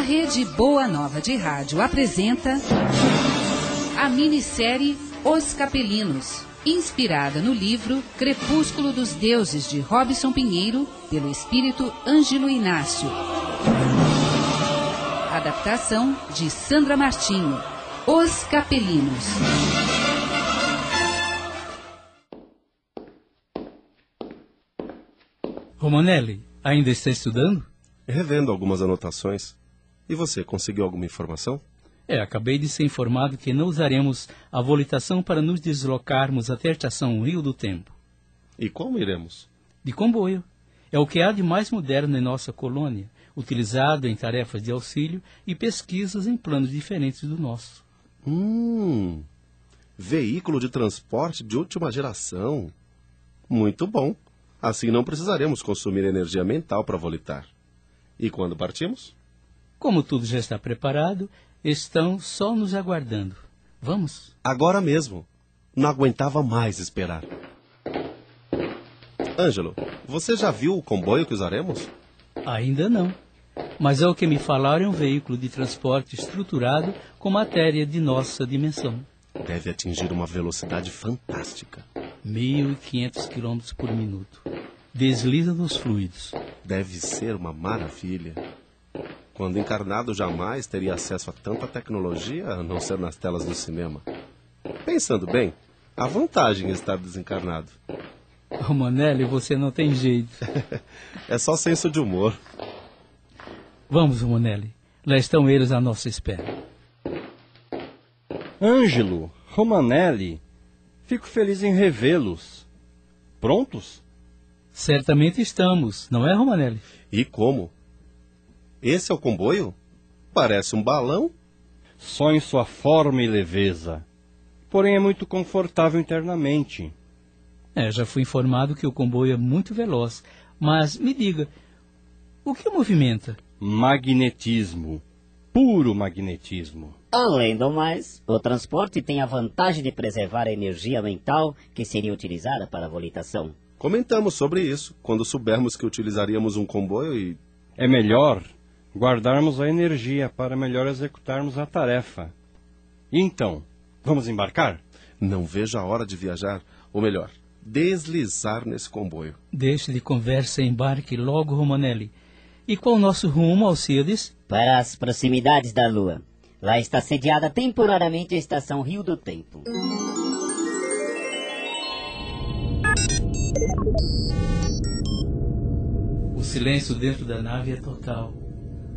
A Rede Boa Nova de Rádio apresenta a minissérie Os Capelinos, inspirada no livro Crepúsculo dos Deuses de Robson Pinheiro, pelo espírito Ângelo Inácio. Adaptação de Sandra Martinho. Os Capelinos. Romanelli, ainda está estudando? Revendo algumas anotações. E você, conseguiu alguma informação? É, acabei de ser informado que não usaremos a volitação para nos deslocarmos até a estação Rio do Tempo. E como iremos? De comboio. É o que há de mais moderno em nossa colônia, utilizado em tarefas de auxílio e pesquisas em planos diferentes do nosso. Hum, veículo de transporte de última geração. Muito bom. Assim não precisaremos consumir energia mental para volitar. E quando partimos? Como tudo já está preparado, estão só nos aguardando. Vamos? Agora mesmo. Não aguentava mais esperar. Ângelo, você já viu o comboio que usaremos? Ainda não. Mas é o que me falaram é um veículo de transporte estruturado com matéria de nossa dimensão. Deve atingir uma velocidade fantástica. 1.500 km por minuto. Desliza nos fluidos. Deve ser uma maravilha. Quando encarnado, jamais teria acesso a tanta tecnologia a não ser nas telas do cinema. Pensando bem, a vantagem em estar desencarnado. Romanelli, você não tem jeito. é só senso de humor. Vamos, Romanelli. Lá estão eles à nossa espera. Ângelo, Romanelli, fico feliz em revê-los. Prontos? Certamente estamos, não é, Romanelli? E como? Esse é o comboio? Parece um balão. Só em sua forma e leveza. Porém, é muito confortável internamente. É, já fui informado que o comboio é muito veloz. Mas me diga, o que movimenta? Magnetismo. Puro magnetismo. Além do mais, o transporte tem a vantagem de preservar a energia mental que seria utilizada para a volitação. Comentamos sobre isso quando soubermos que utilizaríamos um comboio e. É melhor guardarmos a energia para melhor executarmos a tarefa. E então, vamos embarcar? Não vejo a hora de viajar, ou melhor, deslizar nesse comboio. Deixe de conversa e embarque logo, Romanelli. E qual o nosso rumo, Alcides? Para as proximidades da Lua. Lá está sediada temporariamente a estação Rio do Tempo. O silêncio dentro da nave é total.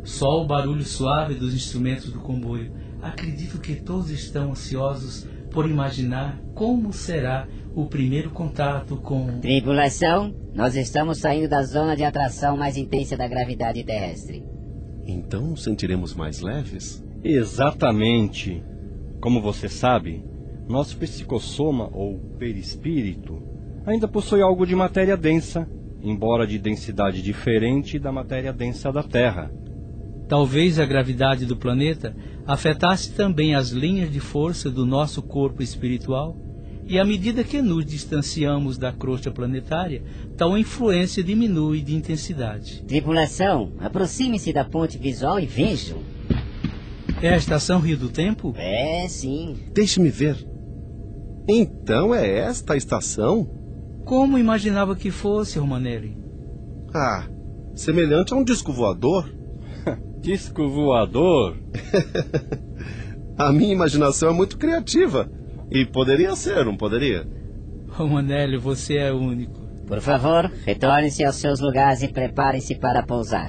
Só o barulho suave dos instrumentos do comboio. Acredito que todos estão ansiosos por imaginar como será o primeiro contato com. Tripulação, nós estamos saindo da zona de atração mais intensa da gravidade terrestre. Então sentiremos mais leves? Exatamente. Como você sabe, nosso psicossoma ou perispírito ainda possui algo de matéria densa, embora de densidade diferente da matéria densa da Terra. Talvez a gravidade do planeta afetasse também as linhas de força do nosso corpo espiritual, e à medida que nos distanciamos da crosta planetária, tal influência diminui de intensidade. Tripulação, aproxime-se da ponte visual e vejam. É a estação Rio do Tempo? É, sim. Deixe-me ver. Então é esta a estação? Como imaginava que fosse, Romanelli? Ah, semelhante a um disco voador. Disco voador? a minha imaginação é muito criativa. E poderia ser, não poderia? Romanelli, você é único. Por favor, retornem-se aos seus lugares e preparem-se para pousar.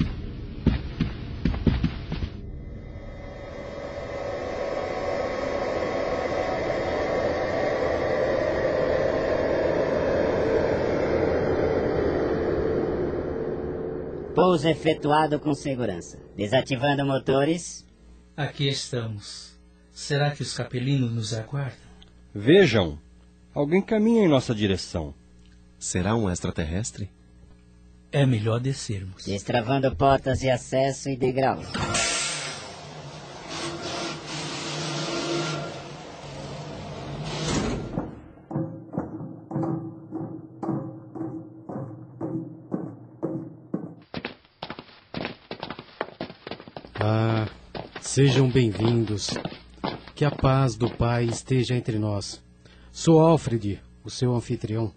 Pouso efetuado com segurança. Desativando motores. Aqui estamos. Será que os capelinos nos aguardam? Vejam, alguém caminha em nossa direção. Será um extraterrestre? É melhor descermos. Destravando portas de acesso e degraus. Sejam bem-vindos. Que a paz do Pai esteja entre nós. Sou Alfred, o seu anfitrião.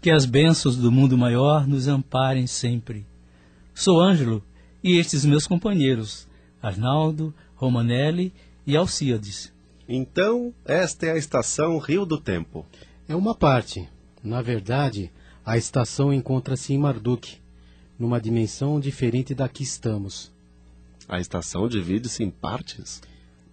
Que as bênçãos do mundo maior nos amparem sempre. Sou Ângelo e estes meus companheiros, Arnaldo, Romanelli e Alcíades. Então, esta é a estação Rio do Tempo. É uma parte. Na verdade, a estação encontra-se em Marduk, numa dimensão diferente da que estamos. A estação divide-se em partes?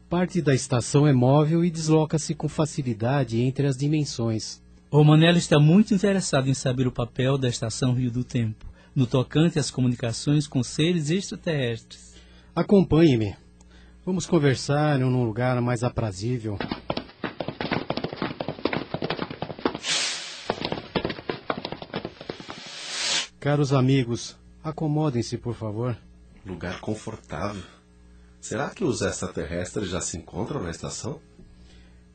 Parte da estação é móvel e desloca-se com facilidade entre as dimensões. Romanelli está muito interessado em saber o papel da estação Rio do Tempo, no tocante às comunicações com seres extraterrestres. Acompanhe-me. Vamos conversar em um lugar mais aprazível. Caros amigos, acomodem-se, por favor. Lugar confortável. Será que os extraterrestres já se encontram na estação?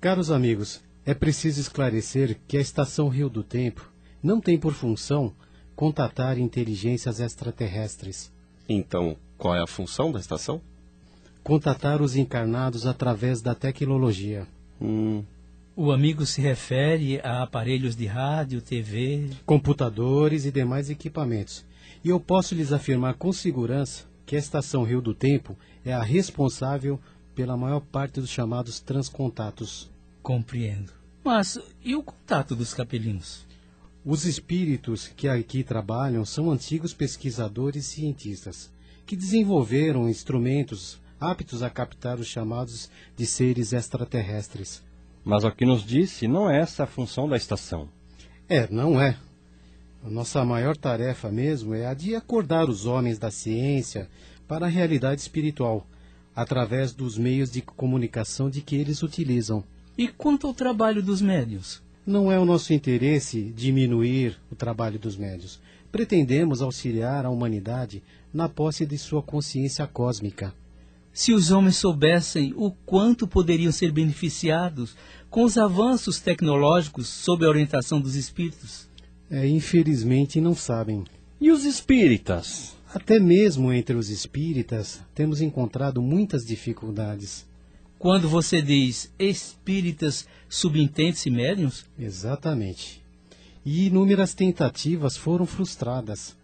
Caros amigos, é preciso esclarecer que a Estação Rio do Tempo não tem por função contatar inteligências extraterrestres. Então, qual é a função da estação? Contatar os encarnados através da tecnologia. Hum, O amigo se refere a aparelhos de rádio, TV. computadores e demais equipamentos. E eu posso lhes afirmar com segurança que a Estação Rio do Tempo é a responsável pela maior parte dos chamados transcontatos. Compreendo. Mas e o contato dos capelinos? Os espíritos que aqui trabalham são antigos pesquisadores e cientistas que desenvolveram instrumentos aptos a captar os chamados de seres extraterrestres. Mas ao que nos disse, não é essa a função da estação. É, não é. A nossa maior tarefa mesmo é a de acordar os homens da ciência para a realidade espiritual, através dos meios de comunicação de que eles utilizam. E quanto ao trabalho dos médios? Não é o nosso interesse diminuir o trabalho dos médios. Pretendemos auxiliar a humanidade na posse de sua consciência cósmica. Se os homens soubessem o quanto poderiam ser beneficiados com os avanços tecnológicos sob a orientação dos espíritos. É, infelizmente não sabem. E os espíritas? Até mesmo entre os espíritas temos encontrado muitas dificuldades. Quando você diz espíritas subintende-se médiums, Exatamente. E inúmeras tentativas foram frustradas.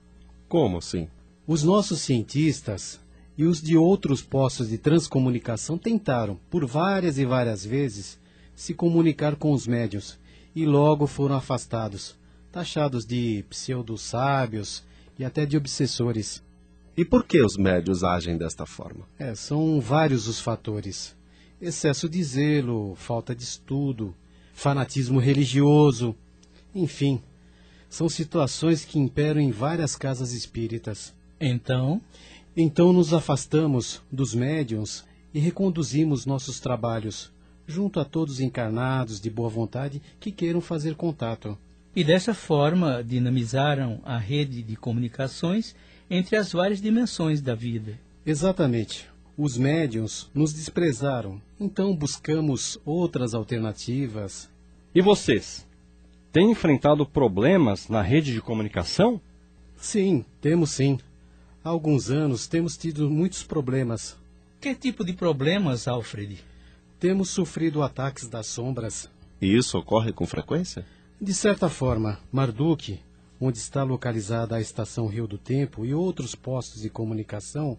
como assim? Os nossos cientistas e os de outros postos de transcomunicação tentaram, por várias e várias vezes, se comunicar com os médios e logo foram afastados, taxados de pseudo-sábios e até de obsessores. E por que os médios agem desta forma? É, são vários os fatores: excesso de zelo, falta de estudo, fanatismo religioso, enfim, são situações que imperam em várias casas espíritas. então Então nos afastamos dos médiums e reconduzimos nossos trabalhos junto a todos os encarnados de boa vontade que queiram fazer contato. E dessa forma dinamizaram a rede de comunicações entre as várias dimensões da vida. Exatamente. Os médiums nos desprezaram, então buscamos outras alternativas. E vocês? Têm enfrentado problemas na rede de comunicação? Sim, temos sim. Há alguns anos temos tido muitos problemas. Que tipo de problemas, Alfred? Temos sofrido ataques das sombras. E isso ocorre com frequência? De certa forma, Marduk, onde está localizada a estação Rio do Tempo e outros postos de comunicação,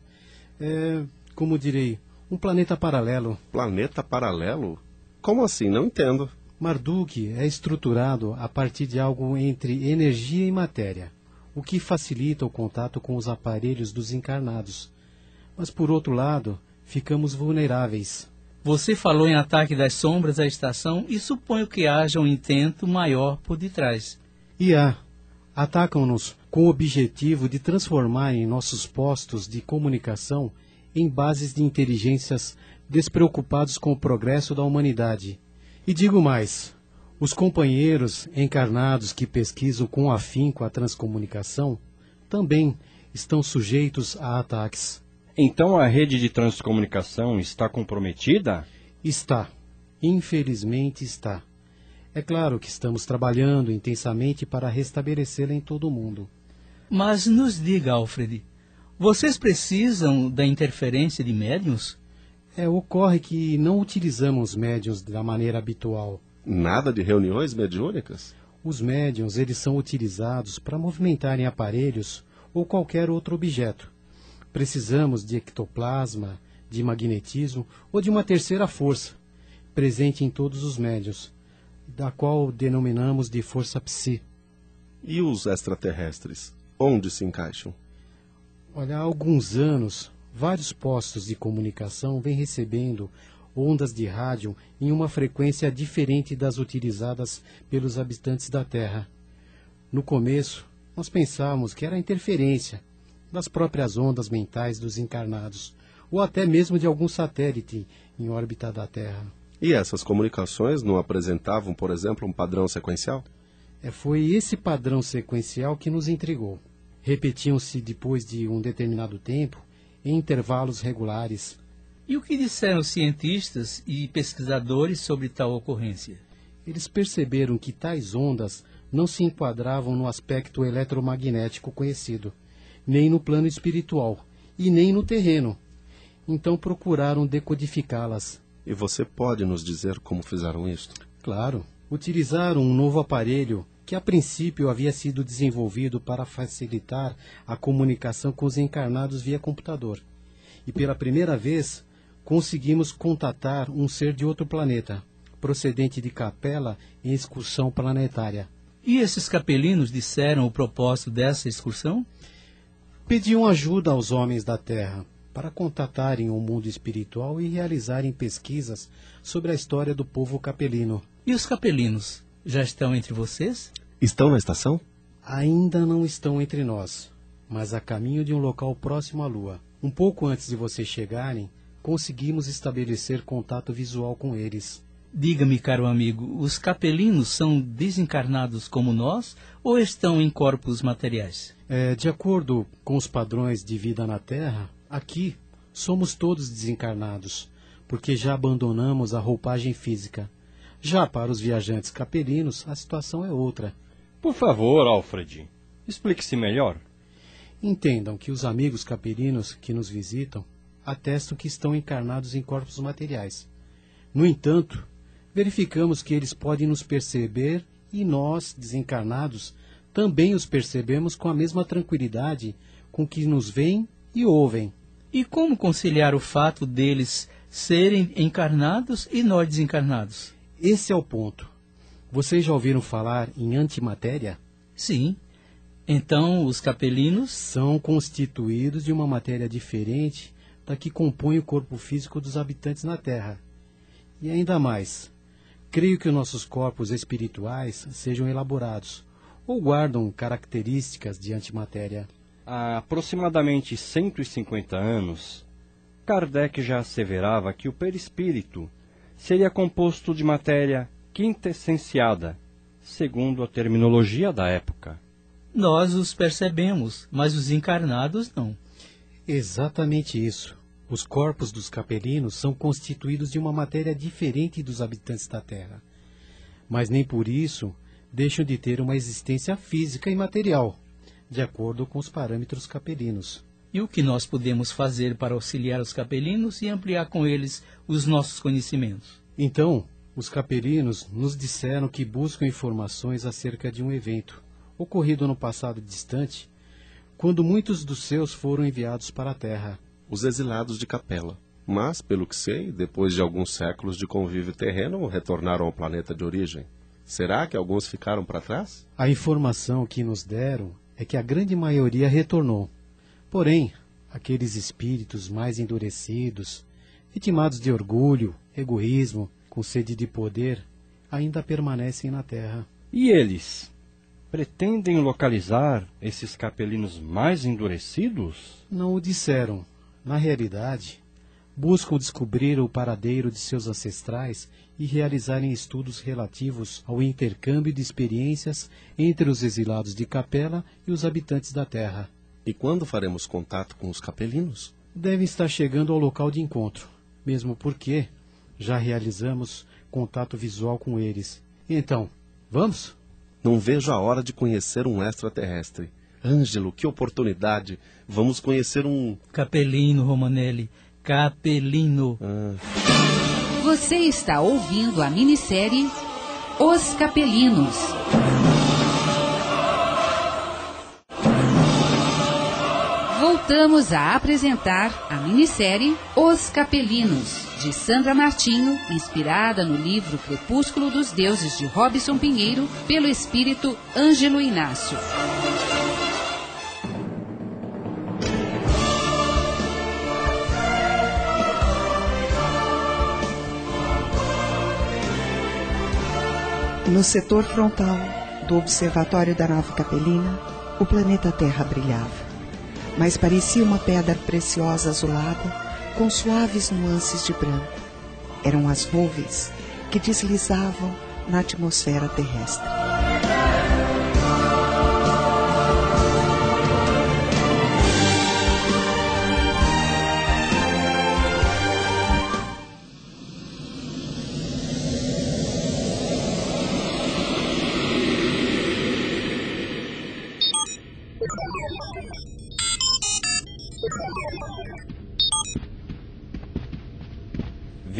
é, como direi, um planeta paralelo. Planeta paralelo? Como assim? Não entendo. Marduk é estruturado a partir de algo entre energia e matéria, o que facilita o contato com os aparelhos dos encarnados. Mas, por outro lado, ficamos vulneráveis. Você falou em ataque das sombras à estação e suponho que haja um intento maior por detrás. E há. Atacam-nos com o objetivo de transformarem nossos postos de comunicação em bases de inteligências despreocupados com o progresso da humanidade. E digo mais: os companheiros encarnados que pesquisam com afinco a transcomunicação também estão sujeitos a ataques. Então a rede de transcomunicação está comprometida? Está. Infelizmente está. É claro que estamos trabalhando intensamente para restabelecê-la em todo o mundo. Mas nos diga, Alfred, Vocês precisam da interferência de médiums? É, ocorre que não utilizamos médiums da maneira habitual. Nada de reuniões mediúnicas? Os médiums, eles são utilizados para movimentarem aparelhos ou qualquer outro objeto. Precisamos de ectoplasma, de magnetismo ou de uma terceira força, presente em todos os médios, da qual denominamos de força psi. E os extraterrestres? Onde se encaixam? Olha, há alguns anos, vários postos de comunicação vêm recebendo ondas de rádio em uma frequência diferente das utilizadas pelos habitantes da Terra. No começo, nós pensávamos que era interferência das próprias ondas mentais dos encarnados, ou até mesmo de algum satélite em órbita da Terra. E essas comunicações não apresentavam, por exemplo, um padrão sequencial? É, foi esse padrão sequencial que nos intrigou. Repetiam-se depois de um determinado tempo, em intervalos regulares. E o que disseram cientistas e pesquisadores sobre tal ocorrência? Eles perceberam que tais ondas não se enquadravam no aspecto eletromagnético conhecido, nem no plano espiritual e nem no terreno. Então procuraram decodificá-las. E você pode nos dizer como fizeram isto? Claro. Utilizaram um novo aparelho que a princípio havia sido desenvolvido para facilitar a comunicação com os encarnados via computador. E pela primeira vez conseguimos contatar um ser de outro planeta, procedente de Capela em excursão planetária. E esses capelinos disseram o propósito dessa excursão? Pediam ajuda aos homens da Terra para contatarem o mundo espiritual e realizarem pesquisas sobre a história do povo capelino. E os capelinos já estão entre vocês? Estão na estação? Ainda não estão entre nós, mas a caminho de um local próximo à Lua. Um pouco antes de vocês chegarem, conseguimos estabelecer contato visual com eles. Diga-me, caro amigo, os capelinos são desencarnados como nós ou estão em corpos materiais? É, de acordo com os padrões de vida na Terra, aqui somos todos desencarnados, porque já abandonamos a roupagem física. Já para os viajantes capelinos, a situação é outra. Por favor, Alfred, explique-se melhor. Entendam que os amigos capelinos que nos visitam atestam que estão encarnados em corpos materiais. No entanto, verificamos que eles podem nos perceber e nós, desencarnados, também os percebemos com a mesma tranquilidade com que nos veem e ouvem. E como conciliar o fato deles serem encarnados e nós desencarnados? Esse é o ponto. Vocês já ouviram falar em antimatéria? Sim. Então, os capelinos são constituídos de uma matéria diferente da que compõe o corpo físico dos habitantes na Terra. E ainda mais, creio que nossos corpos espirituais sejam elaborados ou guardam características de antimatéria. Há aproximadamente 150 anos, Kardec já asseverava que o perispírito seria composto de matéria quintessenciada, segundo a terminologia da época. Nós os percebemos, mas os encarnados não. Exatamente isso. Os corpos dos capelinos são constituídos de uma matéria diferente dos habitantes da Terra. Mas nem por isso deixam de ter uma existência física e material, de acordo com os parâmetros capelinos. E o que nós podemos fazer para auxiliar os capelinos e ampliar com eles os nossos conhecimentos? Então, os capelinos nos disseram que buscam informações acerca de um evento ocorrido no passado distante, quando muitos dos seus foram enviados para a Terra. Os exilados de Capela. Mas, pelo que sei, depois de alguns séculos de convívio terreno, retornaram ao planeta de origem. Será que alguns ficaram para trás? A informação que nos deram é que a grande maioria retornou. Porém, aqueles espíritos mais endurecidos, vitimados de orgulho, egoísmo, com sede de poder, ainda permanecem na Terra. E eles? Pretendem localizar esses capelinos mais endurecidos? Não o disseram. Na realidade, buscam descobrir o paradeiro de seus ancestrais e realizarem estudos relativos ao intercâmbio de experiências entre os exilados de Capela e os habitantes da Terra. E quando faremos contato com os capelinos? Devem estar chegando ao local de encontro, mesmo porque já realizamos contato visual com eles. Então, vamos? Não vejo a hora de conhecer um extraterrestre. Ângelo, que oportunidade! Vamos conhecer um. Capelino, Romanelli. Capelino. Ah, Você está ouvindo a minissérie Os Capelinos. Voltamos a apresentar a minissérie Os Capelinos, de Sandra Martinho, inspirada no livro Crepúsculo dos Deuses de Robson Pinheiro, pelo espírito Ângelo Inácio. No setor frontal do observatório da nave Capelina, o planeta Terra brilhava, mas parecia uma pedra preciosa azulada com suaves nuances de branco. Eram as nuvens que deslizavam na atmosfera terrestre.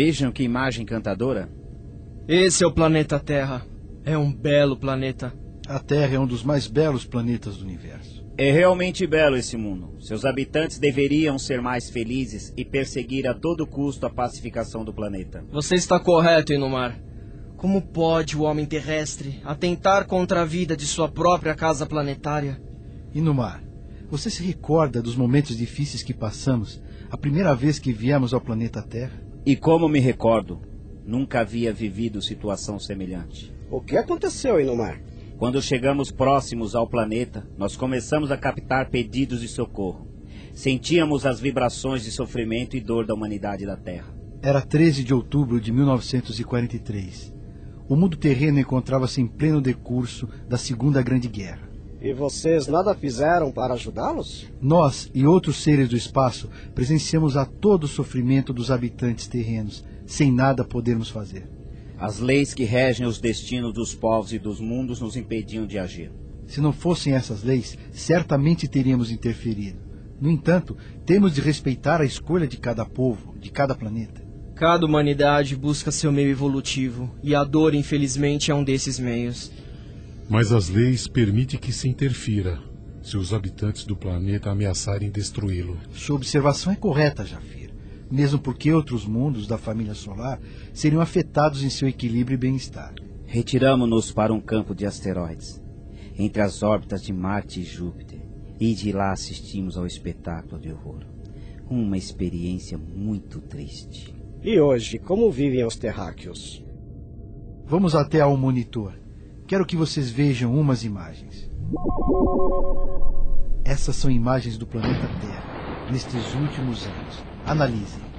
Vejam que imagem encantadora. Esse é o planeta Terra. É um belo planeta. A Terra é um dos mais belos planetas do universo. É realmente belo esse mundo. Seus habitantes deveriam ser mais felizes e perseguir a todo custo a pacificação do planeta. Você está correto, Inumar. Como pode o homem terrestre atentar contra a vida de sua própria casa planetária? Inumar, você se recorda dos momentos difíceis que passamos a primeira vez que viemos ao planeta Terra? E como me recordo, nunca havia vivido situação semelhante. O que aconteceu, Inumar? Quando chegamos próximos ao planeta, nós começamos a captar pedidos de socorro. Sentíamos as vibrações de sofrimento e dor da humanidade da Terra. Era 13 de outubro de 1943. O mundo terreno encontrava-se em pleno decurso da Segunda Grande Guerra. E vocês nada fizeram para ajudá-los? Nós e outros seres do espaço presenciamos a todo o sofrimento dos habitantes terrenos, sem nada podermos fazer. As leis que regem os destinos dos povos e dos mundos nos impediam de agir. Se não fossem essas leis, certamente teríamos interferido. No entanto, temos de respeitar a escolha de cada povo, de cada planeta. Cada humanidade busca seu meio evolutivo, e a dor, infelizmente, é um desses meios. Mas as leis permitem que se interfira se os habitantes do planeta ameaçarem destruí-lo. Sua observação é correta, Jafir. Mesmo porque outros mundos da família solar seriam afetados em seu equilíbrio e bem-estar. Retiramo-nos para um campo de asteroides, entre as órbitas de Marte e Júpiter, e de lá assistimos ao espetáculo de horror. Uma experiência muito triste. E hoje, como vivem os terráqueos? Vamos até ao monitor. Quero que vocês vejam umas imagens. Essas são imagens do planeta Terra nestes últimos anos. Analisem.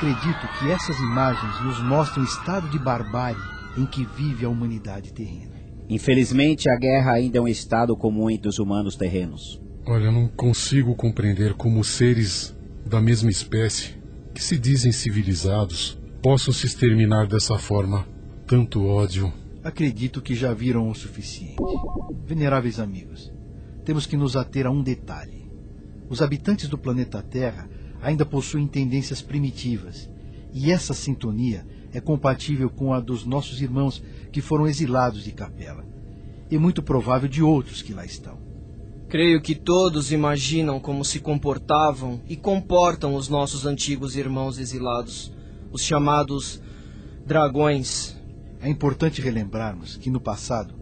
Acredito que essas imagens nos mostram o estado de barbárie em que vive a humanidade terrena. Infelizmente, a guerra ainda é um estado comum entre os humanos terrenos. Olha, eu não consigo compreender como seres da mesma espécie, que se dizem civilizados, possam se exterminar dessa forma. Tanto ódio. Acredito que já viram o suficiente. Veneráveis amigos, temos que nos ater a um detalhe. Os habitantes do planeta Terra ainda possuem tendências primitivas, e essa sintonia é compatível com a dos nossos irmãos que foram exilados de Capela, e muito provável de outros que lá estão. Creio que todos imaginam como se comportavam e comportam os nossos antigos irmãos exilados, os chamados dragões. É importante relembrarmos que no passado,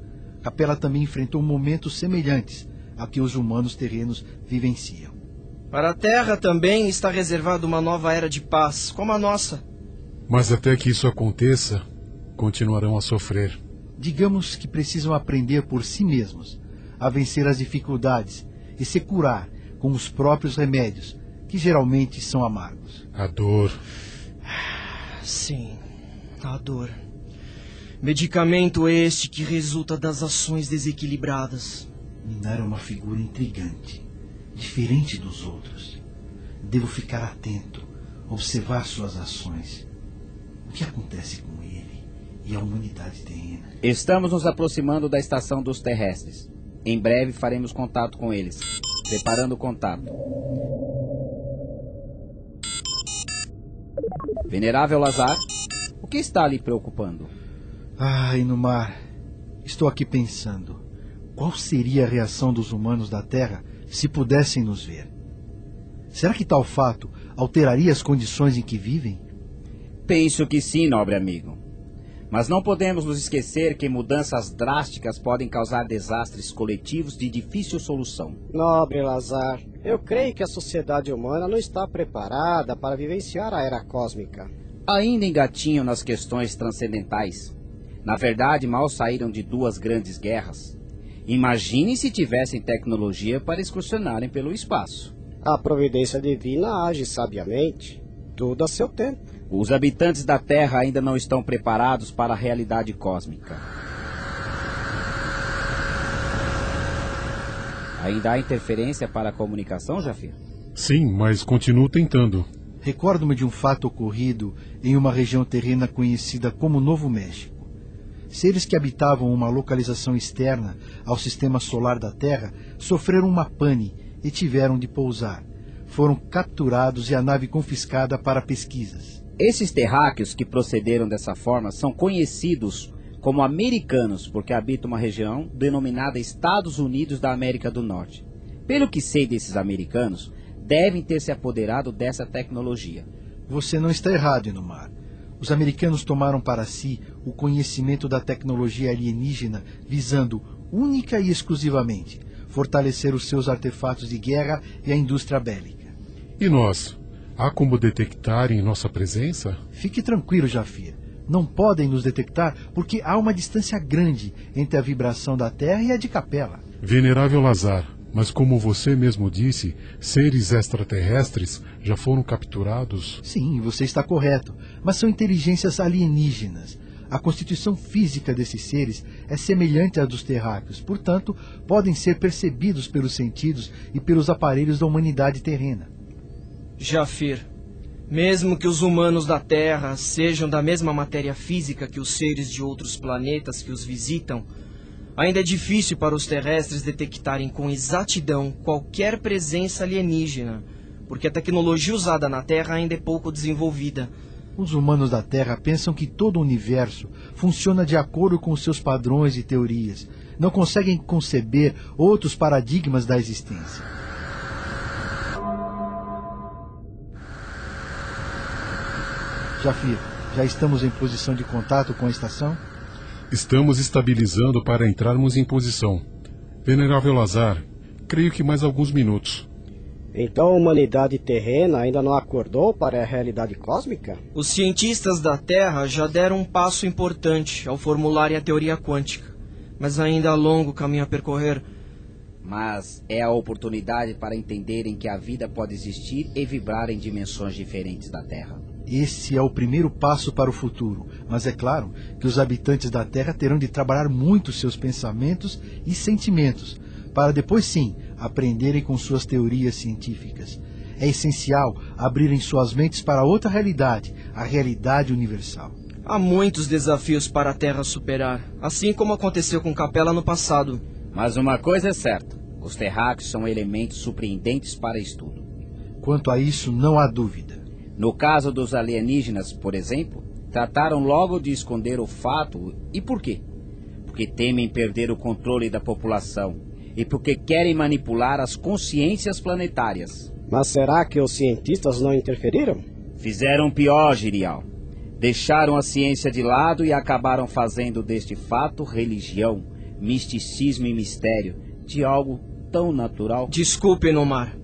Capela também enfrentou momentos semelhantes a que os humanos terrenos vivenciam. Para a Terra também está reservada uma nova era de paz, como a nossa. Mas até que isso aconteça, continuarão a sofrer. Digamos que precisam aprender por si mesmos a vencer as dificuldades e se curar com os próprios remédios, que geralmente são amargos. A dor. Sim, a dor. Medicamento este que resulta das ações desequilibradas. Minar é uma figura intrigante, diferente dos outros. Devo ficar atento, observar suas ações. O que acontece com ele e a humanidade terrena? Estamos nos aproximando da estação dos terrestres. Em breve faremos contato com eles. Preparando o contato. Venerável Lazar, o que está lhe preocupando? Ah, Inumar, estou aqui pensando. Qual seria a reação dos humanos da Terra se pudessem nos ver? Será que tal fato alteraria as condições em que vivem? Penso que sim, nobre amigo. Mas não podemos nos esquecer que mudanças drásticas podem causar desastres coletivos de difícil solução. Nobre Lazar, eu creio que a sociedade humana não está preparada para vivenciar a era cósmica. Ainda engatinham nas questões transcendentais. Na verdade, mal saíram de duas grandes guerras. Imagine se tivessem tecnologia para excursionarem pelo espaço. A providência divina age sabiamente, tudo a seu tempo. Os habitantes da Terra ainda não estão preparados para a realidade cósmica. Ainda há interferência para a comunicação, Jafir? Sim, mas continuo tentando. Recordo-me de um fato ocorrido em uma região terrena conhecida como Novo México. Seres que habitavam uma localização externa ao sistema solar da Terra sofreram uma pane e tiveram de pousar. Foram capturados e a nave confiscada para pesquisas. Esses terráqueos que procederam dessa forma são conhecidos como americanos porque habitam uma região denominada Estados Unidos da América do Norte. Pelo que sei desses americanos, devem ter se apoderado dessa tecnologia. Você não está errado, Inumar. Os americanos tomaram para si o conhecimento da tecnologia alienígena visando única e exclusivamente fortalecer os seus artefatos de guerra e a indústria bélica. E nós? Há como detectar em nossa presença? Fique tranquilo, Jafir. Não podem nos detectar porque há uma distância grande entre a vibração da Terra e a de Capela. Venerável Lazar, mas como você mesmo disse, seres extraterrestres já foram capturados? Sim, você está correto. Mas são inteligências alienígenas. A constituição física desses seres é semelhante à dos terráqueos, portanto, podem ser percebidos pelos sentidos e pelos aparelhos da humanidade terrena. Jafir, mesmo que os humanos da Terra sejam da mesma matéria física que os seres de outros planetas que os visitam, ainda é difícil para os terrestres detectarem com exatidão qualquer presença alienígena, porque a tecnologia usada na Terra ainda é pouco desenvolvida. Os humanos da Terra pensam que todo o universo funciona de acordo com seus padrões e teorias. Não conseguem conceber outros paradigmas da existência. Jafir, já estamos em posição de contato com a estação? Estamos estabilizando para entrarmos em posição. Venerável Lazar, creio que mais alguns minutos. Então a humanidade terrena ainda não acordou para a realidade cósmica? Os cientistas da Terra já deram um passo importante ao formularem a teoria quântica, mas ainda há longo caminho a percorrer. Mas é a oportunidade para entenderem que a vida pode existir e vibrar em dimensões diferentes da Terra. Esse é o primeiro passo para o futuro, mas é claro que os habitantes da Terra terão de trabalhar muito seus pensamentos e sentimentos, para depois sim aprenderem com suas teorias científicas. É essencial abrirem suas mentes para outra realidade, a realidade universal. Há muitos desafios para a Terra superar, assim como aconteceu com Capela no passado. Mas uma coisa é certa: os terráqueos são elementos surpreendentes para estudo. Quanto a isso, não há dúvida. No caso dos alienígenas, por exemplo, trataram logo de esconder o fato. E por quê? Porque temem perder o controle da população e porque querem manipular as consciências planetárias. Mas será que os cientistas não interferiram? Fizeram pior, Girial. Deixaram a ciência de lado e acabaram fazendo deste fato religião, misticismo e mistério de algo tão natural. Desculpe, Nomar.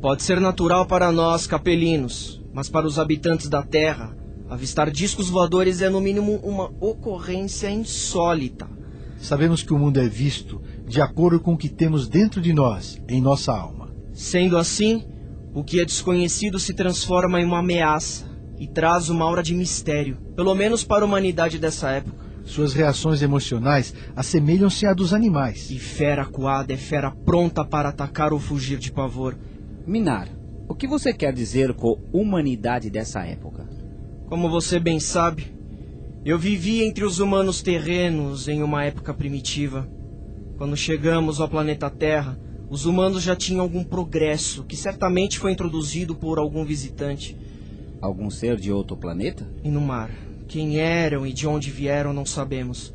Pode ser natural para nós, capelinos, mas para os habitantes da Terra, avistar discos voadores é no mínimo uma ocorrência insólita. Sabemos que o mundo é visto de acordo com o que temos dentro de nós, em nossa alma. Sendo assim, O que é desconhecido se transforma em uma ameaça e traz uma aura de mistério, pelo menos para a humanidade dessa época. Suas reações emocionais assemelham-se à dos animais. E fera coada é fera pronta para atacar ou fugir de pavor. Minar, o que você quer dizer com humanidade dessa época? Como você bem sabe, eu vivi entre os humanos terrenos em uma época primitiva. Quando chegamos ao planeta Terra, os humanos já tinham algum progresso que certamente foi introduzido por algum visitante. Algum ser de outro planeta? E no mar. Quem eram e de onde vieram não sabemos.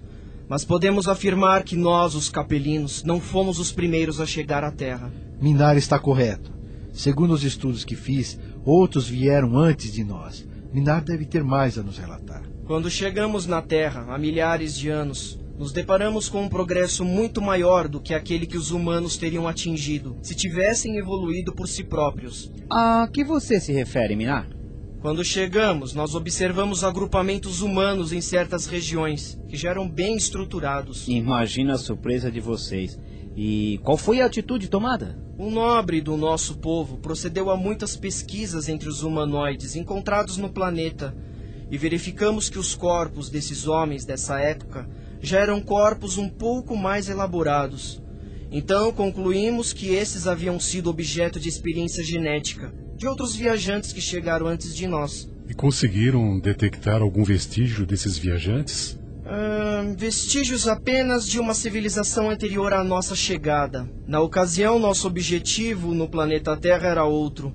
Mas podemos afirmar que nós, os capelinos, não fomos os primeiros a chegar à Terra. Minar está correto. Segundo os estudos que fiz, outros vieram antes de nós. Minar deve ter mais a nos relatar. Quando chegamos na Terra, há milhares de anos, nos deparamos com um progresso muito maior do que aquele que os humanos teriam atingido se tivessem evoluído por si próprios. A que você se refere, Minar? Quando chegamos, nós observamos agrupamentos humanos em certas regiões, que já eram bem estruturados. Imagina a surpresa de vocês. E qual foi a atitude tomada? Um nobre do nosso povo procedeu a muitas pesquisas entre os humanoides encontrados no planeta e verificamos que os corpos desses homens dessa época já eram corpos um pouco mais elaborados. Então concluímos que esses haviam sido objeto de experiência genética de outros viajantes que chegaram antes de nós. E conseguiram detectar algum vestígio desses viajantes? Vestígios apenas de uma civilização anterior à nossa chegada. Na ocasião, nosso objetivo no planeta Terra era outro.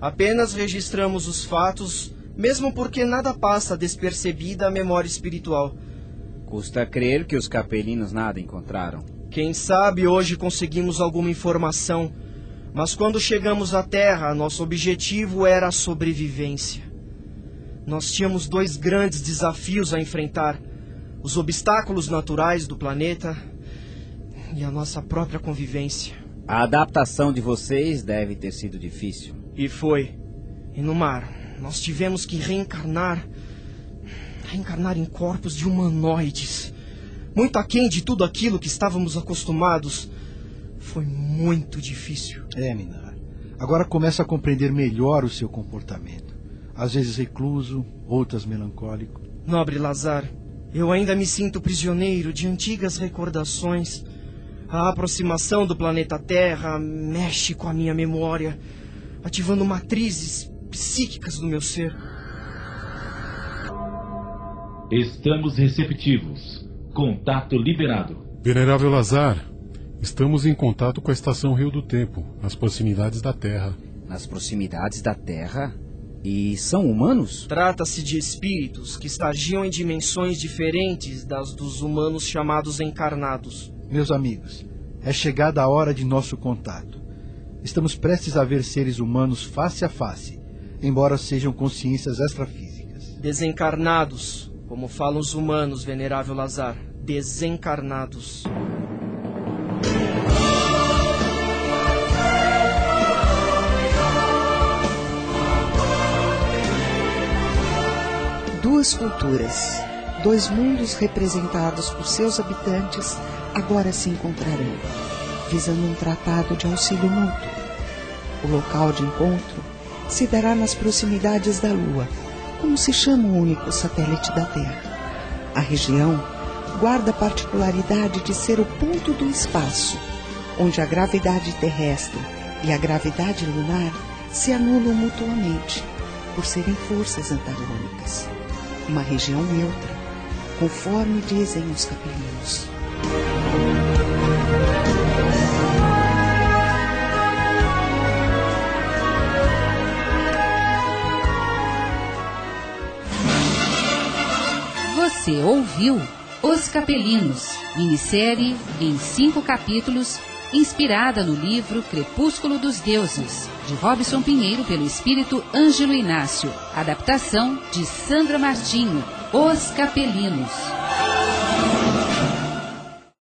Apenas registramos os fatos, mesmo porque nada passa despercebida à memória espiritual. Custa crer que os capelinos nada encontraram. Quem sabe hoje conseguimos alguma informação mas quando chegamos à Terra, nosso objetivo era a sobrevivência. Nós tínhamos dois grandes desafios a enfrentar: os obstáculos naturais do planeta e a nossa própria convivência. A adaptação de vocês deve ter sido difícil. E foi. E no mar, nós tivemos que reencarnar reencarnar em corpos de humanoides, muito aquém de tudo aquilo que estávamos acostumados foi muito difícil. É, Minar. Agora começa a compreender melhor o seu comportamento. Às vezes recluso, outras melancólico. Nobre Lazar, eu ainda me sinto prisioneiro de antigas recordações. A aproximação do planeta Terra mexe com a minha memória, ativando matrizes psíquicas do meu ser. Estamos receptivos. Contato liberado. Venerável Lazar, Estamos em contato com a estação Rio do Tempo, nas proximidades da Terra. Nas proximidades da Terra? E são humanos? Trata-se de espíritos que estagiam em dimensões diferentes das dos humanos chamados encarnados. Meus amigos, é chegada a hora de nosso contato. Estamos prestes a ver seres humanos face a face, embora sejam consciências extrafísicas. Desencarnados, como falam os humanos, venerável Lazar. Desencarnados. Duas culturas, dois mundos representados por seus habitantes, agora se encontrarão, visando um tratado de auxílio mútuo. O local de encontro se dará nas proximidades da Lua, como se chama o único satélite da Terra. A região guarda a particularidade de ser o ponto do espaço, onde a gravidade terrestre e a gravidade lunar se anulam mutuamente, por serem forças antagônicas uma região neutra, conforme dizem os capelinos. Você ouviu Os Capelinos, minissérie em cinco capítulos, inspirada no livro Crepúsculo dos Deuses, de Robson Pinheiro pelo espírito Ângelo Inácio. Adaptação de Sandra Martinho, Os Capelinos.